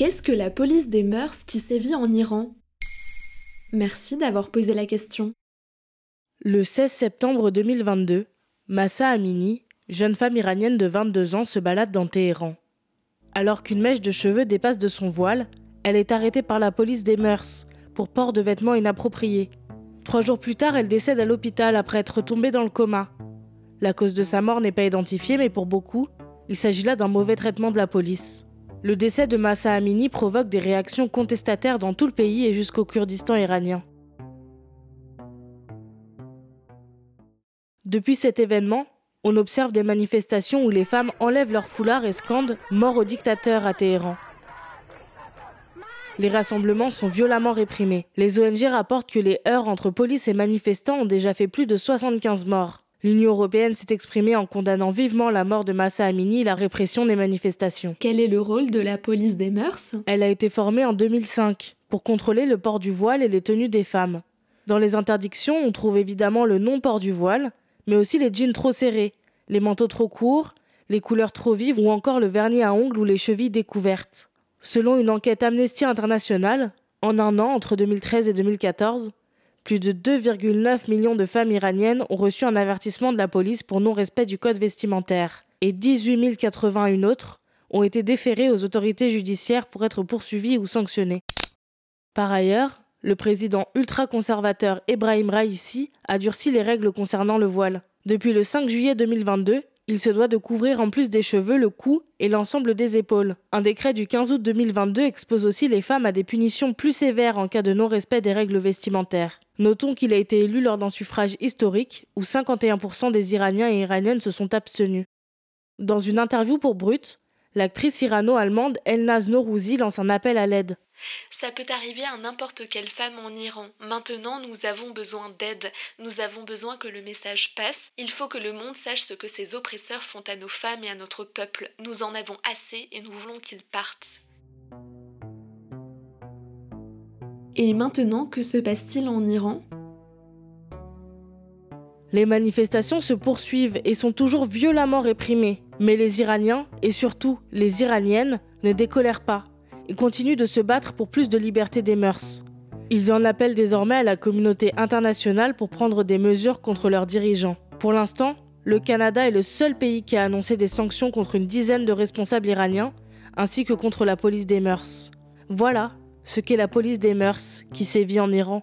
Qu'est-ce que la police des mœurs qui sévit en Iran? Merci d'avoir posé la question. Le 16 septembre 2022, Massa Amini, jeune femme iranienne de 22 ans, se balade dans Téhéran. Alors qu'une mèche de cheveux dépasse de son voile, elle est arrêtée par la police des mœurs pour port de vêtements inappropriés. Trois jours plus tard, elle décède à l'hôpital après être tombée dans le coma. La cause de sa mort n'est pas identifiée, mais pour beaucoup, il s'agit là d'un mauvais traitement de la police. Le décès de Massa Amini provoque des réactions contestataires dans tout le pays et jusqu'au Kurdistan iranien. Depuis cet événement, on observe des manifestations où les femmes enlèvent leur foulard et scandent Mort au dictateur à Téhéran. Les rassemblements sont violemment réprimés. Les ONG rapportent que les heurts entre police et manifestants ont déjà fait plus de 75 morts. L'Union européenne s'est exprimée en condamnant vivement la mort de Massa Amini et la répression des manifestations. Quel est le rôle de la police des mœurs? Elle a été formée en 2005 pour contrôler le port du voile et les tenues des femmes. Dans les interdictions, on trouve évidemment le non-port du voile, mais aussi les jeans trop serrés, les manteaux trop courts, les couleurs trop vives ou encore le vernis à ongles ou les chevilles découvertes. Selon une enquête Amnesty International, en un an, entre 2013 et 2014, plus de 2,9 millions de femmes iraniennes ont reçu un avertissement de la police pour non-respect du code vestimentaire et 18 081 autres ont été déférées aux autorités judiciaires pour être poursuivies ou sanctionnées. Par ailleurs, le président ultra-conservateur Ebrahim Raisi a durci les règles concernant le voile. Depuis le 5 juillet 2022, il se doit de couvrir en plus des cheveux le cou et l'ensemble des épaules. Un décret du 15 août 2022 expose aussi les femmes à des punitions plus sévères en cas de non-respect des règles vestimentaires. Notons qu'il a été élu lors d'un suffrage historique où 51% des Iraniens et Iraniennes se sont abstenus. Dans une interview pour Brut, l'actrice irano-allemande Elnaz Norouzi lance un appel à l'aide. Ça peut arriver à n'importe quelle femme en Iran. Maintenant, nous avons besoin d'aide. Nous avons besoin que le message passe. Il faut que le monde sache ce que ces oppresseurs font à nos femmes et à notre peuple. Nous en avons assez et nous voulons qu'ils partent. Et maintenant, que se passe-t-il en Iran? Les manifestations se poursuivent et sont toujours violemment réprimées. Mais les Iraniens, et surtout les Iraniennes, ne décolèrent pas et continuent de se battre pour plus de liberté des mœurs. Ils en appellent désormais à la communauté internationale pour prendre des mesures contre leurs dirigeants. Pour l'instant, le Canada est le seul pays qui a annoncé des sanctions contre une dizaine de responsables iraniens, ainsi que contre la police des mœurs. Voilà ce qu'est la police des mœurs qui sévit en Iran.